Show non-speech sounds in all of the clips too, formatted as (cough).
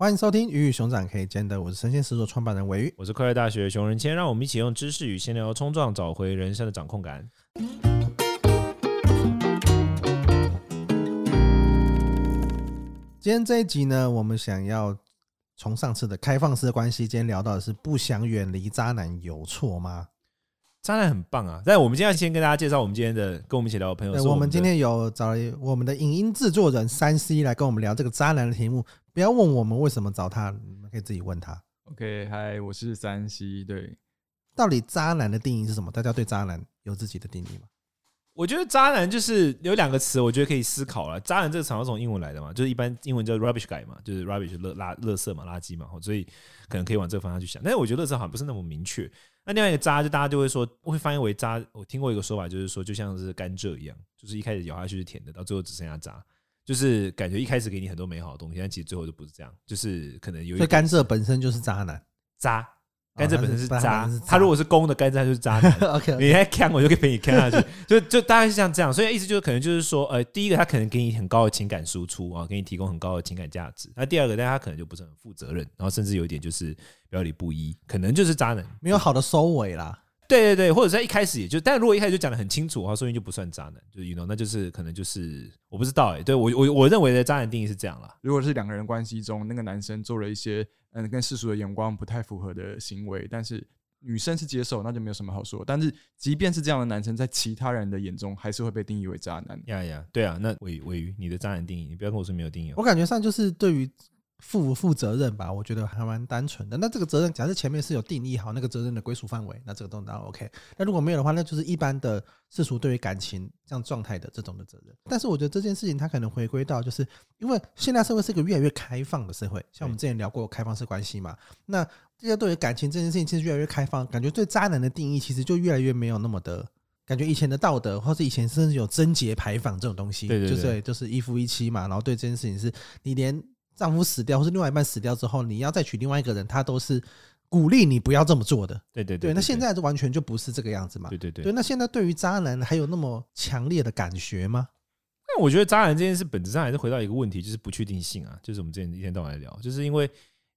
欢迎收听《鱼与熊掌可以兼得》，我是生鲜时所创办人鮪鱼，我是快乐大学熊仁谦，让我们一起用知识与闲聊冲撞，找回人生的掌控感。今天这一集呢，我们想要从上次的开放式的关系，今天聊到的是不想远离渣男有错吗？渣男很棒啊！但我们今天要先跟大家介绍我们今天的跟我们一起聊的朋友。我们今天有找了我们的影音制作人三 C 来跟我们聊这个渣男的题目。不要问我们为什么找他，你们可以自己问他。OK，嗨，我是三西。对，到底渣男的定义是什么？大家对渣男有自己的定义吗？我觉得渣男就是有两个词，我觉得可以思考了。渣男这个词是从英文来的嘛，就是一般英文叫 rubbish guy 嘛，就是 rubbish 垃垃垃圾嘛，垃圾嘛，所以可能可以往这个方向去想。但是我觉得垃圾好像不是那么明确。那另外一个渣，就大家就会说，会翻译为渣。我听过一个说法，就是说就像是甘蔗一样，就是一开始咬下去是甜的，到最后只剩下渣，就是感觉一开始给你很多美好的东西，但其实最后就不是这样，就是可能有一。所以甘蔗本身就是渣男，渣。甘蔗本身是渣，他如果是公的甘蔗，他就是渣男。(laughs) OK，你来看我就可以陪你看下去，就 (laughs) 就大概是像这样。所以意思就是可能就是说，呃，第一个他可能给你很高的情感输出啊，给你提供很高的情感价值。那第二个，但他可能就不是很负责任，然后甚至有一点就是表里不一，可能就是渣男，没有好的收尾啦。对对对，或者在一开始也就，但如果一开始就讲的很清楚的话，说明就不算渣男，就是 you know，那就是可能就是我不知道哎、欸，对我我我认为的渣男定义是这样啦。如果是两个人关系中，那个男生做了一些嗯跟世俗的眼光不太符合的行为，但是女生是接受，那就没有什么好说。但是即便是这样的男生，在其他人的眼中，还是会被定义为渣男。呀呀，对啊，那尾尾鱼，你的渣男定义，你不要跟我说没有定义。我感觉上就是对于。负不负责任吧？我觉得还蛮单纯的。那这个责任，假设前面是有定义好那个责任的归属范围，那这个都当然 OK。那如果没有的话，那就是一般的世俗对于感情这样状态的这种的责任。但是我觉得这件事情它可能回归到，就是因为现代社会是一个越来越开放的社会，像我们之前聊过开放式关系嘛。那这些对于感情这件事情其实越来越开放，感觉对渣男的定义其实就越来越没有那么的感觉。以前的道德，或是以前甚至有贞洁牌坊这种东西，对对对，就是就是一夫一妻嘛。然后对这件事情是你连。丈夫死掉，或是另外一半死掉之后，你要再娶另外一个人，他都是鼓励你不要这么做的。对对对，对，那现在就完全就不是这个样子嘛。对对对，对。那现在对于渣男还有那么强烈的感觉吗？那我觉得渣男这件事本质上还是回到一个问题，就是不确定性啊。就是我们之前一天到晚来聊，就是因为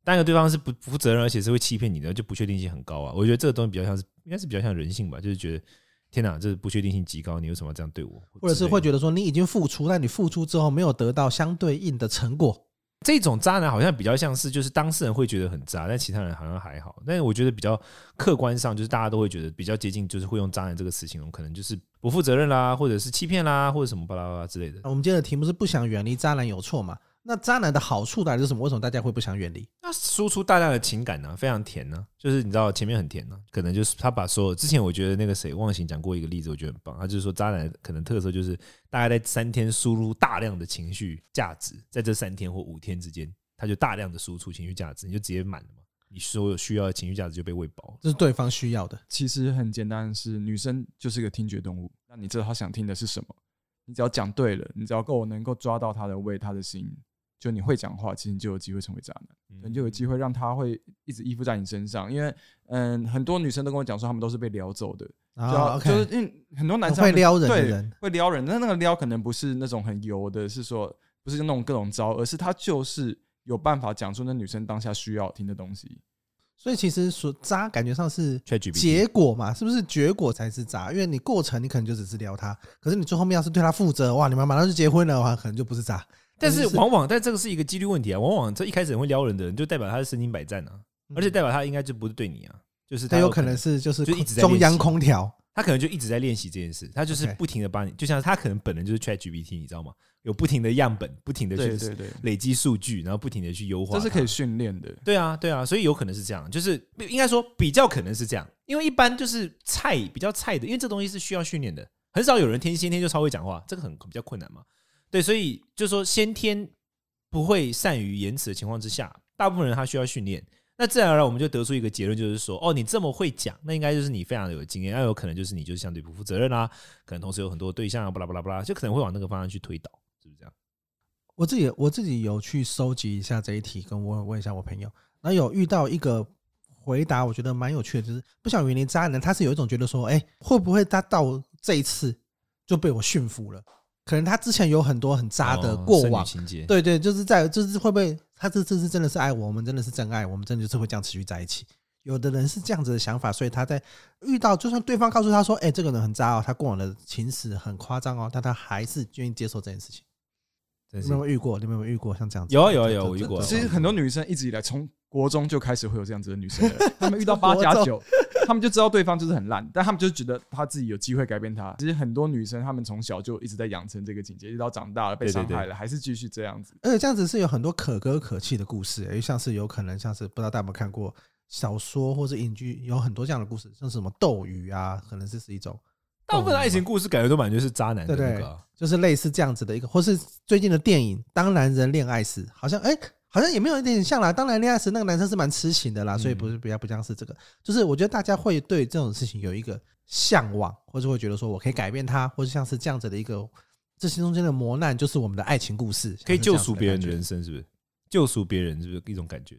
当一个对方是不不负责任，而且是会欺骗你的，就不确定性很高啊。我觉得这个东西比较像是，应该是比较像人性吧，就是觉得天哪，这不确定性极高，你为什么要这样对我？或者是会觉得说你已经付出，但你付出之后没有得到相对应的成果。这种渣男好像比较像是，就是当事人会觉得很渣，但其他人好像还好。但是我觉得比较客观上，就是大家都会觉得比较接近，就是会用渣男这个词形容，可能就是不负责任啦，或者是欺骗啦，或者什么巴拉巴拉之类的。我们今天的题目是不想远离渣男有错吗？那渣男的好处到底是什么？为什么大家会不想远离？那输出大量的情感呢、啊，非常甜呢、啊。就是你知道前面很甜呢、啊，可能就是他把所有之前我觉得那个谁忘形讲过一个例子，我觉得很棒。他就是说渣男可能特色就是大概在三天输入大量的情绪价值，在这三天或五天之间。他就大量的输出情绪价值，你就直接满了嘛？你所有需要的情绪价值就被喂饱，这是对方需要的。其实很简单，是女生就是个听觉动物。那你知道她想听的是什么？你只要讲对了，你只要够能够抓到她的胃、她的心，就你会讲话，其实你就有机会成为渣男，你就有机会让他会一直依附在你身上。因为嗯，很多女生都跟我讲说，她们都是被撩走的，就是因为很多男生会撩人对，会撩人，但那个撩可能不是那种很油的，是说不是那种各种招，而是他就是。有办法讲出那女生当下需要听的东西，所以其实说渣感觉上是结果嘛，是不是结果才是渣？因为你过程你可能就只是撩他，可是你最后面要是对他负责，哇，你们马上就结婚了的话，可能就不是渣。但是往往但这个是一个几率问题啊，往往这一开始很会撩人的人，就代表他是身经百战啊，而且代表他应该就不是对你啊，就是他有可能是就是就一直在中央空调。他可能就一直在练习这件事，他就是不停的把你，就像他可能本人就是 ChatGPT，你知道吗？有不停的样本，不停的去累积数据，然后不停的去优化，这是可以训练的。对啊，对啊，所以有可能是这样，就是应该说比较可能是这样，因为一般就是菜比较菜的，因为这东西是需要训练的，很少有人天先天就超会讲话，这个很比较困难嘛。对，所以就是说先天不会善于言辞的情况之下，大部分人他需要训练。那自然而然，我们就得出一个结论，就是说，哦，你这么会讲，那应该就是你非常的有经验，那有可能就是你就是相对不负责任啦，可能同时有很多对象啊，巴拉巴拉巴拉，就可能会往那个方向去推导，是不是这样？我自己我自己有去收集一下这一题，跟我问一下我朋友，然后有遇到一个回答，我觉得蛮有趣的，就是不想远离渣男，他是有一种觉得说，哎，会不会他到这一次就被我驯服了？可能他之前有很多很渣的哦过往，情节，对对，就是在就是会不会他这这是真的是爱我，我们真的是真爱，我们真的就是会这样持续在一起。有的人是这样子的想法，所以他在遇到就算对方告诉他说：“哎，这个人很渣哦，他过往的情史很夸张哦”，但他还是愿意接受这件事情。有没有遇过？你们有没有遇过像这样子？有啊有啊有遇过其实很多女生一直以来从国中就开始会有这样子的女生了，她们遇到八加九，(laughs) 她们就知道对方就是很烂，但她们就觉得她自己有机会改变他。其实很多女生她们从小就一直在养成这个境界，一直到长大了被伤害了，还是继续这样子。而且这样子是有很多可歌可泣的故事、欸，像是有可能像是不知道大家有没有看过小说或者影剧，有很多这样的故事，像是什么斗鱼啊，可能这是一种。大部分的爱情故事感觉都蛮就是渣男的对对那个啊，就是类似这样子的一个，或是最近的电影《当男人恋爱时》，好像哎、欸，好像也没有一点点像啦。当男人恋爱时，那个男生是蛮痴情的啦，所以不是比较不像是这个。就是我觉得大家会对这种事情有一个向往，或者会觉得说我可以改变他，或者像是这样子的一个，这些中间的磨难就是我们的爱情故事，可以救赎别人的的人生，是不是？救赎别人是不是一种感觉？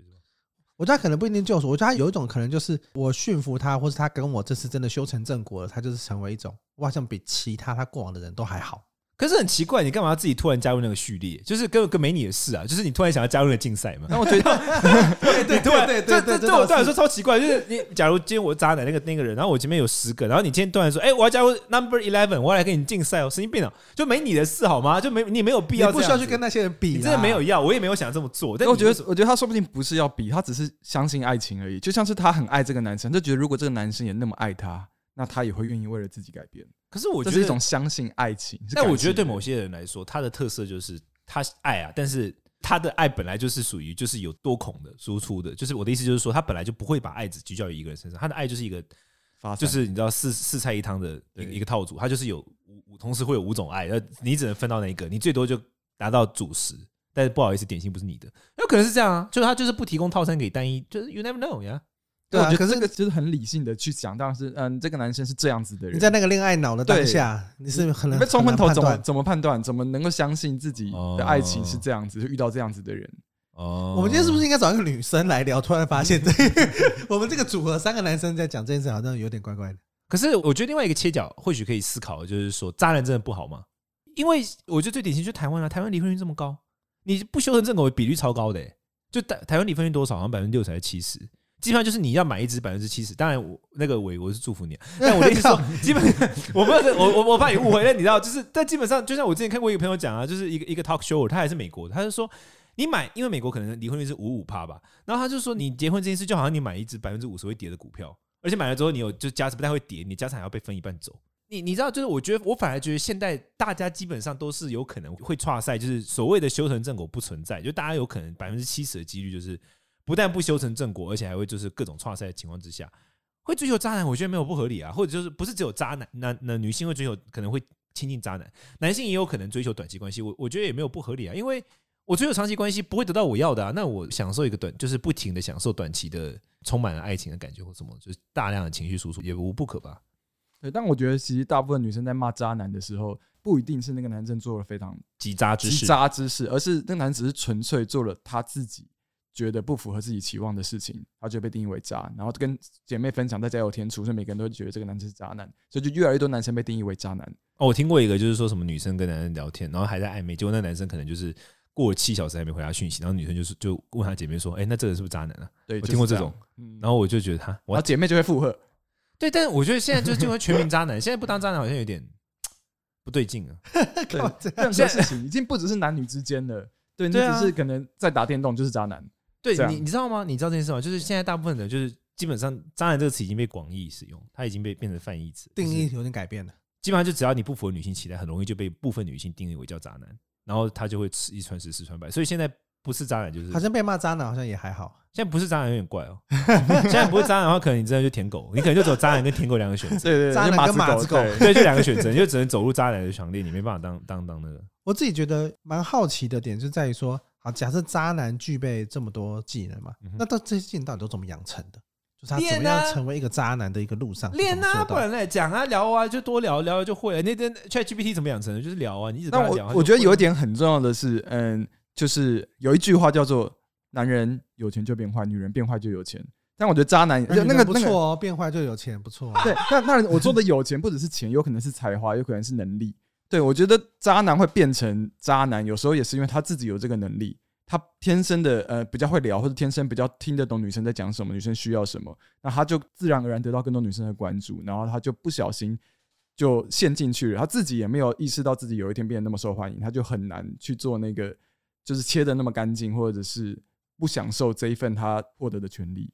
我觉得他可能不一定救赎，我觉得他有一种可能就是我驯服他，或是他跟我这次真的修成正果了，他就是成为一种，我好像比其他他过往的人都还好。可是很奇怪，你干嘛要自己突然加入那个序列？就是跟跟没你的事啊！就是你突然想要加入那个竞赛嘛？那我觉得，(laughs) 对对对对对这这对我对我来说超奇怪。就是你，假如今天我渣男那个那个人，然后我前面有十个，然后你今天突然说，哎，我要加入 Number Eleven，我要来跟你竞赛哦，神经病哦！就没你的事好吗？就没你没有必要，不需要去跟那些人比，你真的没有要，我也没有想这么做。但我觉得，我觉得他说不定不是要比，他只是相信爱情而已。就像是他很爱这个男生，就觉得如果这个男生也那么爱他，那他也会愿意为了自己改变。可是我觉得是一种相信爱情，但我觉得对某些人来说，他的特色就是他爱啊，但是他的爱本来就是属于就是有多孔的输出的，就是我的意思就是说，他本来就不会把爱只聚焦于一个人身上，他的爱就是一个，就是你知道四四菜一汤的一个套组，他就是有五同时会有五种爱，那你只能分到那一个，你最多就达到主食，但是不好意思，点心不是你的，有可能是这样啊，就是他就是不提供套餐给单一，就是 you never know 呀。对啊，可是这个就是很理性的去想，当然是嗯，这个男生是这样子的人。你在那个恋爱脑的当下，你是很难被冲昏头，怎么怎么判断？怎么能够相信自己的爱情是这样子？就遇到这样子的人。哦，我们今天是不是应该找一个女生来聊？突然发现，对，(laughs) 我们这个组合三个男生在讲这件事，好像有点怪怪的。可是我觉得另外一个切角，或许可以思考的就是说，渣男真的不好吗？因为我觉得最典型就是台湾啊，台湾离婚率这么高，你不修成正果比率超高的，就台台湾离婚率多少？好像百分之六十还是七十？基本上就是你要买一支百分之七十，当然我那个伟我是祝福你，(laughs) 但我的意思说，基本上我不知道我我我怕你误会，但你知道，就是但基本上就像我之前看过一个朋友讲啊，就是一个一个 talk show，他还是美国的，他就说你买，因为美国可能离婚率是五五趴吧，然后他就说你结婚这件事就好像你买一支百分之五十会跌的股票，而且买了之后你有就家产不太会跌，你家产还要被分一半走。你你知道，就是我觉得我反而觉得现在大家基本上都是有可能会挫赛，就是所谓的修成正果不存在，就大家有可能百分之七十的几率就是。不但不修成正果，而且还会就是各种创赛的情况之下，会追求渣男，我觉得没有不合理啊。或者就是不是只有渣男，那那女性会追求，可能会亲近渣男，男性也有可能追求短期关系。我我觉得也没有不合理啊，因为我追求长期关系不会得到我要的啊。那我享受一个短，就是不停的享受短期的充满了爱情的感觉或什么，就是大量的情绪输出也无不可吧。对，但我觉得其实大部分女生在骂渣男的时候，不一定是那个男生做了非常极渣之事，极渣之事，而是那个男只是纯粹做了他自己。觉得不符合自己期望的事情，他就被定义为渣，然后跟姐妹分享在加油添醋，所以每个人都觉得这个男生是渣男，所以就越来越多男生被定义为渣男。哦，我听过一个，就是说什么女生跟男生聊天，然后还在暧昧，结果那男生可能就是过了七小时还没回他讯息，然后女生就是就问他姐妹说：“哎，那这个人是不是渣男啊？”对，我听过这种，然后我就觉得他，然后姐妹就会附和。对，但是我觉得现在就就会全民渣男，现在不当渣男好像有点不对劲啊。(laughs) 对，任何事情已经不只是男女之间了，对，你只是可能在打电动就是渣男。对你，你知道吗？你知道这件事吗？就是现在大部分的，就是基本上“渣男”这个词已经被广义使用，它已经被变成泛义词，定义有点改变了。基本上就只要你不符合女性期待，很容易就被部分女性定义为叫渣男，然后他就会一传十，十传百。所以现在不是渣男就是好像被骂渣男，好像也还好。现在不是渣男有点怪哦。现在不是渣男的话，可能你真的就舔狗，你可能就只有渣男跟舔狗两个选择。对对，渣男跟马子狗，对，就两个选择，你就只能走入渣男的行列，你没办法当当当那个。我自己觉得蛮好奇的点就在于说。好，假设渣男具备这么多技能嘛，那到这些技能到底都怎么养成的？就是他怎么样成为一个渣男的一个路上练啊，不然来讲啊，聊啊，就多聊聊就会了。那天 ChatGPT 怎么养成的？就是聊啊，你一直跟他聊。我我觉得有一点很重要的是，嗯，就是有一句话叫做“男人有钱就变坏，女人变坏就有钱”。但我觉得渣男那个不错哦，变坏就有钱，不错。对，那那我说的有钱不只是钱，有可能是才华，有可能是能力。对，我觉得渣男会变成渣男，有时候也是因为他自己有这个能力，他天生的呃比较会聊，或者天生比较听得懂女生在讲什么，女生需要什么，那他就自然而然得到更多女生的关注，然后他就不小心就陷进去了，他自己也没有意识到自己有一天变得那么受欢迎，他就很难去做那个就是切的那么干净，或者是不享受这一份他获得的权利。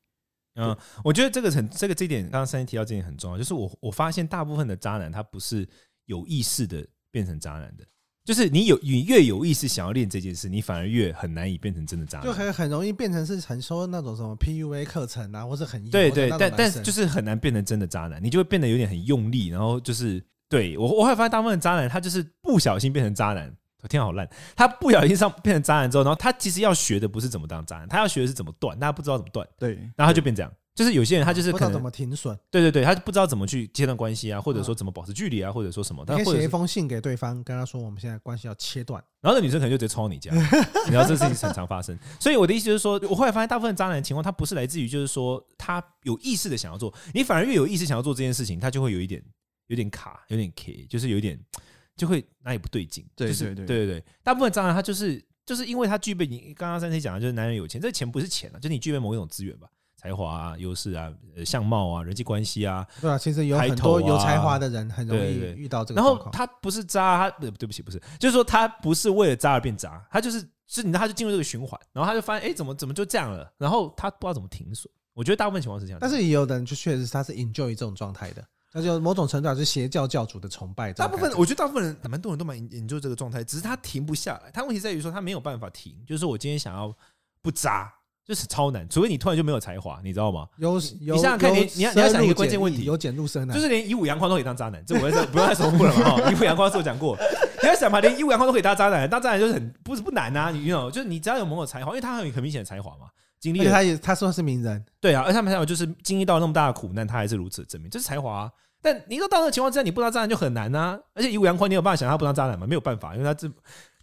嗯，我觉得这个很这个这一点，刚刚三一提到这点很重要，就是我我发现大部分的渣男他不是有意识的变成渣男的，就是你有你越有意识想要练这件事，你反而越很难以变成真的渣男，就很很容易变成是很说那种什么 PUA 课程啊，或者很对对，但但是就是很难变成真的渣男，你就会变得有点很用力，然后就是对我我会发现大部分的渣男他就是不小心变成渣男。我天，好烂！他不小心上变成渣男之后，然后他其实要学的不是怎么当渣男，他要学的是怎么断，但他不知道怎么断。对，然后他就变这样。就是有些人他就是可能不知道怎么停损。对对对，他不知道怎么去切断关系啊，或者说怎么保持距离啊，或者说什么。他可以写一封信给对方，跟他说我们现在关系要切断。然后那女生可能就直接冲到你家，(laughs) 你知道这事情很常发生。所以我的意思就是说，我后来发现大部分渣男的情况，他不是来自于就是说他有意识的想要做，你反而越有意识想要做这件事情，他就会有一点有点卡，有点 K，就是有一点。就会哪里不对劲，对对对对对，大部分渣男他就是就是因为他具备你刚刚珊珊讲的，就是男人有钱，这钱不是钱啊，就是你具备某一种资源吧，才华啊、优势啊、呃相貌啊、人际关系啊，对啊，其实有很多有才华的人很容易遇到这个。然后他不是渣，他对不起不是，就是说他不是为了渣而变渣，他就是是你他就进入这个循环，然后他就发现哎怎么怎么就这样了，然后他不知道怎么停损。我觉得大部分情况是这样，但是也有的人就确实他是 enjoy 这种状态的。那就某种程度上是邪教教主的崇拜。大部分我觉得大部分人蛮多人都蛮研究这个状态，只是他停不下来。他问题在于说他没有办法停，就是我今天想要不渣，就是超难。除非你突然就没有才华，你知道吗？有，你想想看，你你要你要想一个关键问题，由俭入奢难，就是连一五阳光都可以当渣男，这我在不用再重复了嘛？哈，以武扬匡是我讲过，你要想嘛，连一五阳光都可以当渣男，当渣男就是很不是不难啊，你 you know，就是你只要有某种才华，因为他很有很明显的才华嘛。经历，他也他说是名人，对啊，而他们才有就是经历到那么大的苦难，他还是如此的证明，这是才华啊。但你说到那个情况之下，你不当渣男就很难啊。而且一五阳光，你有办法想他不当渣男吗？没有办法，因为他这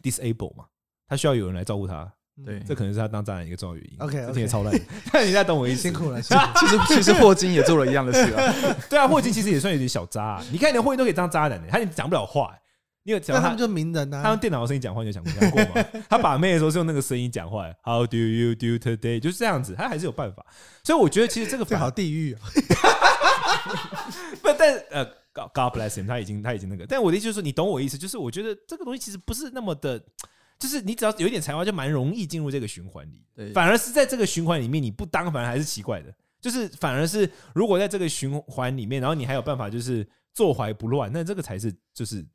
disable 嘛，他需要有人来照顾他。对，这可能是他当渣男一个重要原因。OK，这也超烂。(laughs) 但你在懂我意思？辛苦了。(laughs) 其实其实霍金也做了一样的事啊。(laughs) 对啊，霍金其实也算有点小渣啊。你看，连霍金都可以当渣男，他也讲不了话。你有讲他，他们就名人啊。他用电脑的声音讲话，你有讲过吗？他把妹的时候是用那个声音讲话。How do you do today？就是这样子，他还是有办法。所以我觉得，其实这个最好地狱。不，但呃，God bless him，他已经他已经那个。但我的意思就是说，你懂我意思，就是我觉得这个东西其实不是那么的，就是你只要有一点才华，就蛮容易进入这个循环里。对，反而是在这个循环里面，你不当，反而还是奇怪的。就是反而是如果在这个循环里面，然后你还有办法，就是坐怀不乱，那这个才是就是。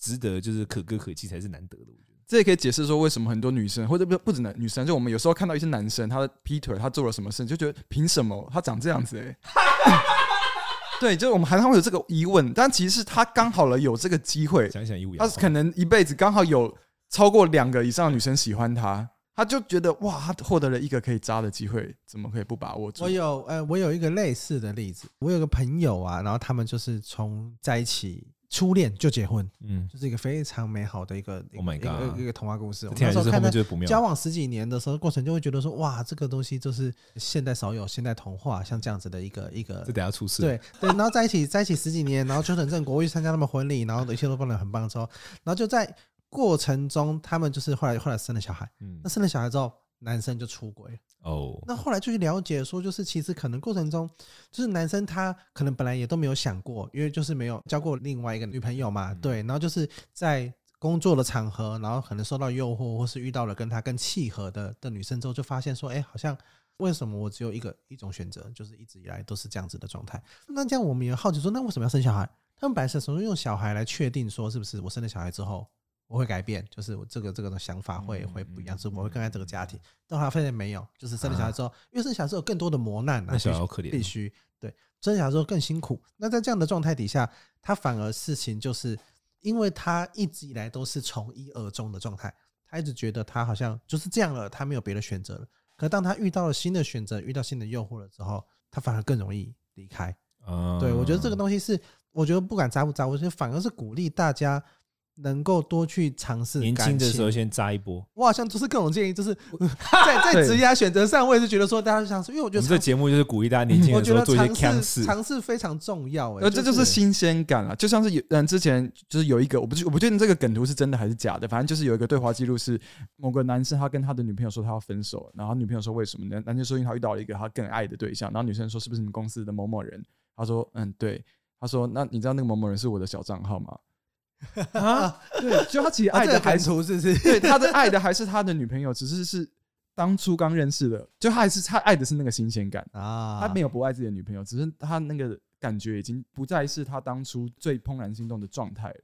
值得就是可歌可泣才是难得的，我觉得这也可以解释说为什么很多女生或者不不止男女生，就我们有时候看到一些男生，他劈腿，他做了什么事，就觉得凭什么他长这样子？哎，(laughs) 对，就是我们还会有这个疑问，但其实是他刚好了有这个机会，想想他可能一辈子刚好有超过两个以上的女生喜欢他，他就觉得哇，他获得了一个可以渣的机会，怎么可以不把握住？我有呃，我有一个类似的例子，我有个朋友啊，然后他们就是从在一起。初恋就结婚，嗯，就是一个非常美好的一个，Oh my God，一个童话故事。那时候看他交往十几年的时候，过程就会觉得说，哇，这个东西就是现代少有，现代童话，像这样子的一个一个。这等下出事。对对，然后在一起在一起十几年，然后就很正国，去参加他们婚礼，然后一切都办得很棒之后，然后就在过程中，他们就是后来后来生了小孩，嗯，那生了小孩之后。男生就出轨哦，那后来就去了解说，就是其实可能过程中，就是男生他可能本来也都没有想过，因为就是没有交过另外一个女朋友嘛，对，然后就是在工作的场合，然后可能受到诱惑，或是遇到了跟他更契合的的女生之后，就发现说，哎，好像为什么我只有一个一种选择，就是一直以来都是这样子的状态。那这样我们也好奇说，那为什么要生小孩？他们本来是从用小孩来确定说，是不是我生了小孩之后。我会改变，就是我这个这个的想法会会不一样，是我会更爱这个家庭。但后来发现没有，就是生了小孩之后，因为生小孩之后有更多的磨难啊，那小孩好可怜，必须对生小孩之后更辛苦。那在这样的状态底下，他反而事情就是，因为他一直以来都是从一而终的状态，他一直觉得他好像就是这样了，他没有别的选择了。可当他遇到了新的选择，遇到新的诱惑了之后，他反而更容易离开。啊对，我觉得这个东西是，我觉得不管渣不渣，我觉得反而是鼓励大家。能够多去尝试。年轻的时候先扎一波。我好像就是各种建议，就是 (laughs) 在在职业选择上，我也是觉得说，大家想说，因为我觉得这节目就是鼓励大家年轻的时候做一些尝试，尝试非常重要。哎，呃，这就是新鲜感啊，就像是有人之前就是有一个，我不我不确定这个梗图是真的还是假的，反正就是有一个对话记录是某个男生他跟他的女朋友说他要分手，然后女朋友说为什么呢？男生说因为他遇到了一个他更爱的对象，然后女生说是不是你们公司的某某人？他说嗯对，他说那你知道那个某某人是我的小账号吗？啊，(laughs) 对，就他其实爱的还是，是是对他的爱的还是他的女朋友，只是是当初刚认识的，就他还是他爱的是那个新鲜感啊，他没有不爱自己的女朋友，只是他那个感觉已经不再是他当初最怦然心动的状态了。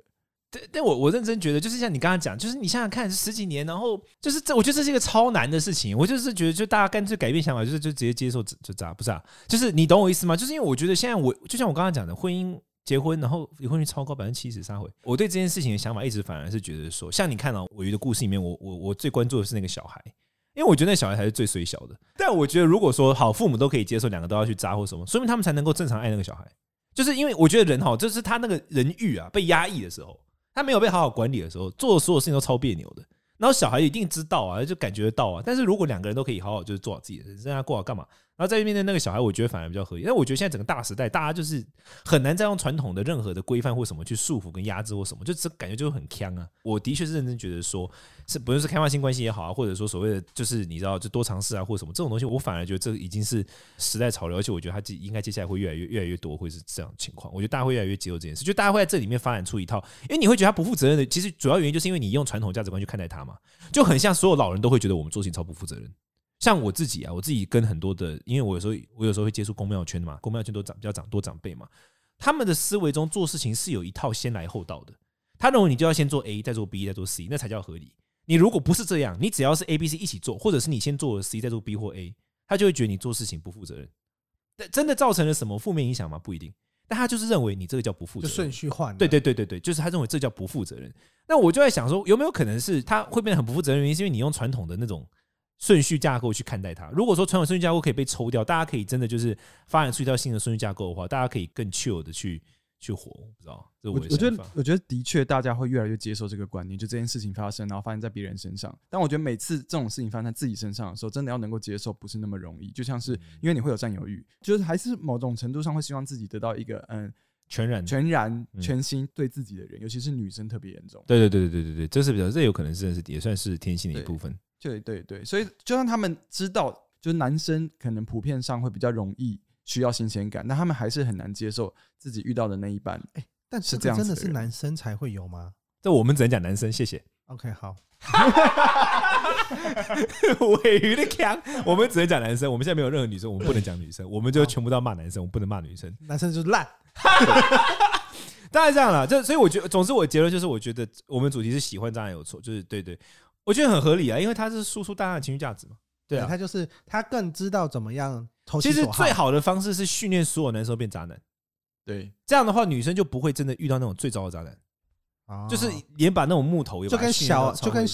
对，但我我认真觉得，就是像你刚刚讲，就是你想想看，十几年，然后就是这，我觉得这是一个超难的事情。我就是觉得，就大家干脆改变想法，就是就直接接受就咋不是啊？就是你懂我意思吗？就是因为我觉得现在我就像我刚刚讲的婚姻。结婚，然后离婚率超高，百分之七十三回。我对这件事情的想法一直反而是觉得说，像你看到我鱼的故事里面，我我我最关注的是那个小孩，因为我觉得那小孩才是最衰小的。但我觉得如果说好，父母都可以接受两个都要去扎或什么，说明他们才能够正常爱那个小孩。就是因为我觉得人哈，就是他那个人欲啊被压抑的时候，他没有被好好管理的时候，做的所有事情都超别扭的。然后小孩一定知道啊，就感觉得到啊。但是如果两个人都可以好好就是做好自己的人生，让他过好干嘛？然后在面对那个小孩，我觉得反而比较合理。因为我觉得现在整个大时代，大家就是很难再用传统的任何的规范或什么去束缚跟压制或什么，就这感觉就很锵啊。我的确是认真觉得说，是不论是开放性关系也好啊，或者说所谓的就是你知道就多尝试啊或什么这种东西，我反而觉得这已经是时代潮流，而且我觉得它接应该接下来会越来越越来越多会是这样的情况。我觉得大家会越来越接受这件事，就大家会在这里面发展出一套，因为你会觉得他不负责任的，其实主要原因就是因为你用传统价值观去看待他嘛，就很像所有老人都会觉得我们做事情超不负责任。像我自己啊，我自己跟很多的，因为我有时候我有时候会接触公庙圈的嘛，公庙圈都长比较长多长辈嘛，他们的思维中做事情是有一套先来后到的。他认为你就要先做 A，再做 B，再做 C，那才叫合理。你如果不是这样，你只要是 A、B、C 一起做，或者是你先做了 C，再做 B 或 A，他就会觉得你做事情不负责任。但真的造成了什么负面影响吗？不一定。但他就是认为你这个叫不负责任，顺序换。对对对对对，就是他认为这叫不负责任。那我就在想说，有没有可能是他会变得很不负责任？原因是因为你用传统的那种。顺序架构去看待它。如果说传统顺序架构可以被抽掉，大家可以真的就是发展出一套新的顺序架构的话，大家可以更 chill 的去去活。我不知道，这我，我觉得，我觉得的确大家会越来越接受这个观念，就这件事情发生，然后发生在别人身上。但我觉得每次这种事情发生在自己身上的时候，真的要能够接受，不是那么容易。就像是因为你会有占有欲，就是还是某种程度上会希望自己得到一个嗯全然、全然、全心对自己的人，尤其是女生特别严重。对对对对对对对，这是比较，这有可能是也算是天性的一部分。对对对，所以就算他们知道，就是男生可能普遍上会比较容易需要新鲜感，那他们还是很难接受自己遇到的那一半。哎，但是这样真的是男生才会有吗？这我们只能讲男生，谢谢。OK，好。(laughs) 尾鱼的强，我们只能讲男生。我们现在没有任何女生，我们不能讲女生，我们就全部都要骂男生，我们不能骂女生。男生就是烂。当然这样了，就所以我觉得，总之我结论就是，我觉得我们主题是喜欢当然有错，就是对对。我觉得很合理啊，因为他是输出大量的情绪价值嘛。对啊，他就是他更知道怎么样。其实最好的方式是训练所有男生变渣男。对，这样的话女生就不会真的遇到那种最糟的渣男。就是连把那种木头就跟小就跟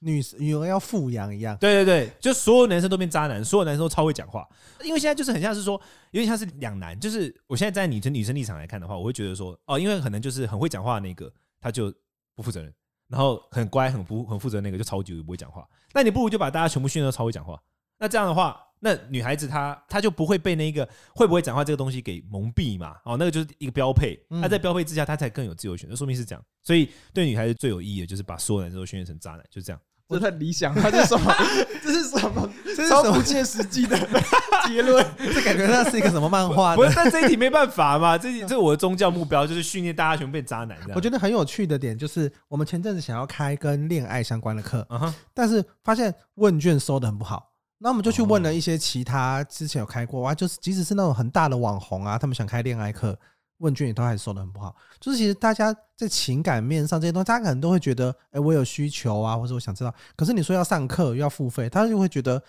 女女儿要富养一样。对对对，就所有男生都变渣男，所有男生都超会讲话。因为现在就是很像是说，有点像是两难。就是我现在在女生女生立场来看的话，我会觉得说，哦，因为可能就是很会讲话的那个，他就不负责任。然后很乖、很不很负责那个就超级不会讲话，那你不如就把大家全部训练到超会讲话。那这样的话，那女孩子她她就不会被那个会不会讲话这个东西给蒙蔽嘛？哦，那个就是一个标配。那在标配之下，她才更有自由选择。说明是这样，所以对女孩子最有意义的就是把所有男生都训练成渣男，就这样。这太理想，他 (laughs) 这是什么？这是什么？这是超不切实际的 (laughs) 结论。(laughs) 这感觉那是一个什么漫画？不是，但这一题没办法嘛。这这我的宗教目标，就是训练大家全部变渣男。我觉得很有趣的点就是，我们前阵子想要开跟恋爱相关的课，但是发现问卷收的很不好。那我们就去问了一些其他之前有开过啊，就是即使是那种很大的网红啊，他们想开恋爱课。问卷也都还是收的很不好，就是其实大家在情感面上这些东西，大家可能都会觉得，哎、欸，我有需求啊，或者我想知道。可是你说要上课又要付费，他就会觉得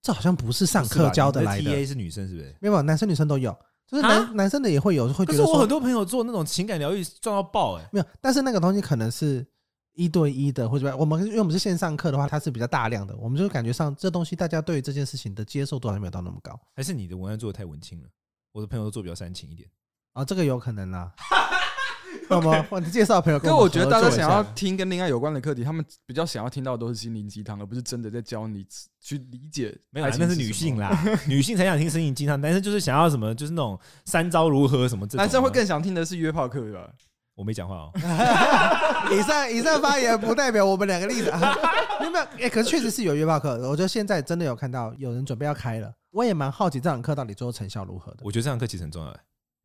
这好像不是上课教的来的。TA 是女生是不是？没有，男生女生都有，就是男、啊、男生的也会有，会觉得。可是我很多朋友做那种情感疗愈赚到爆哎、欸，没有，但是那个东西可能是一对一的，或者我们因为我们是线上课的话，它是比较大量的，我们就感觉上这东西大家对于这件事情的接受度还没有到那么高。还是你的文案做的太文青了？我的朋友都做比较煽情一点。啊、哦，这个有可能啊，(laughs) 好吗？我你介绍朋友跟因为我觉得大家家想要听跟恋爱有关的课题，他们比较想要听到的都是心灵鸡汤，而不是真的在教你去理解。没有，那是女性啦，(laughs) 女性才想听心灵鸡汤，男生就是想要什么，就是那种三招如何什么。男生会更想听的是约炮课，对吧？我没讲话哦。(laughs) 以上以上发言不代表我们两个例子啊。没有没有，哎，可是确实是有约炮课，我觉得现在真的有看到有人准备要开了。我也蛮好奇这堂课到底最后成效如何的。我觉得这堂课其实很重要，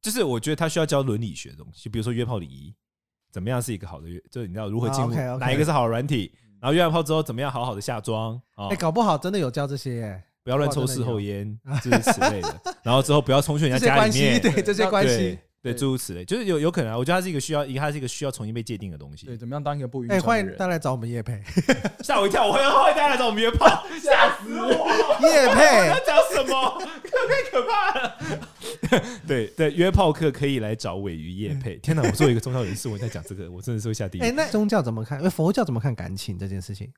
就是我觉得他需要教伦理学的东西，就比如说约炮礼仪，怎么样是一个好的约，就是你知道如何进入哪一个是好的软体，然后约完炮之后怎么样好好的下妆。哎，搞不好真的有教这些耶。不要乱抽事后烟，就是此类的。然后之后不要冲去人家家里面，对这些关系。对，诸如此类，就是有有可能啊。我觉得它是一个需要，一个它是一个需要重新被界定的东西。对，怎么样当一个不晕？哎，欢迎大家来找我们业配，(laughs) 吓我一跳！我欢迎大家来找我们约炮，(laughs) 吓死我！业配要讲什么？(laughs) 太可怕了！对对，约炮客可以来找尾鱼业配。天哪！我作为一个宗教人士，我在讲这个，我真的是会下地狱。哎，那宗教怎么看？因为佛教怎么看感情这件事情？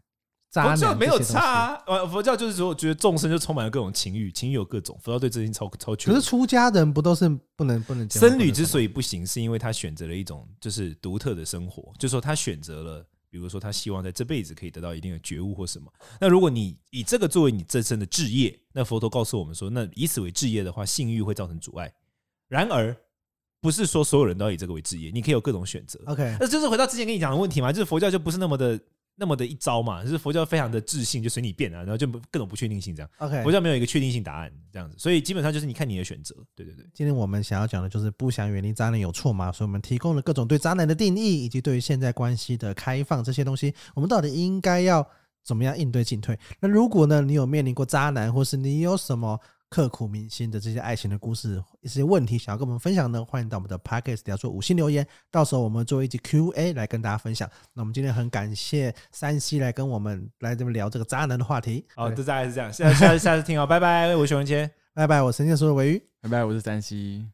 佛教没有差啊，呃，佛教就是说，我觉得众生就充满了各种情欲，情欲有各种，佛教对这些超超全。可是出家人不都是不能不能？僧侣之所以不行，是因为他选择了一种就是独特的生活，就是说他选择了，比如说他希望在这辈子可以得到一定的觉悟或什么。那如果你以这个作为你这生的置业，那佛陀告诉我们说，那以此为置业的话，性欲会造成阻碍。然而，不是说所有人都要以这个为置业，你可以有各种选择。OK，那就是回到之前跟你讲的问题嘛，就是佛教就不是那么的。那么的一招嘛，就是佛教非常的自信，就随你变啊，然后就各种不确定性这样。OK，佛教没有一个确定性答案这样子，所以基本上就是你看你的选择。对对对，今天我们想要讲的就是不想远离渣男有错吗？所以我们提供了各种对渣男的定义，以及对于现在关系的开放这些东西，我们到底应该要怎么样应对进退？那如果呢，你有面临过渣男，或是你有什么？刻骨铭心的这些爱情的故事，一些问题想要跟我们分享呢？欢迎到我们的 Podcast 底下做五星留言，到时候我们做一集 Q&A 来跟大家分享。那我们今天很感谢三西来跟我们来这边聊这个渣男的话题。好，这大概是这样，下下下次听哦，拜拜，我是熊文谦，拜拜，我神仙说的维鱼，拜拜，我是三希。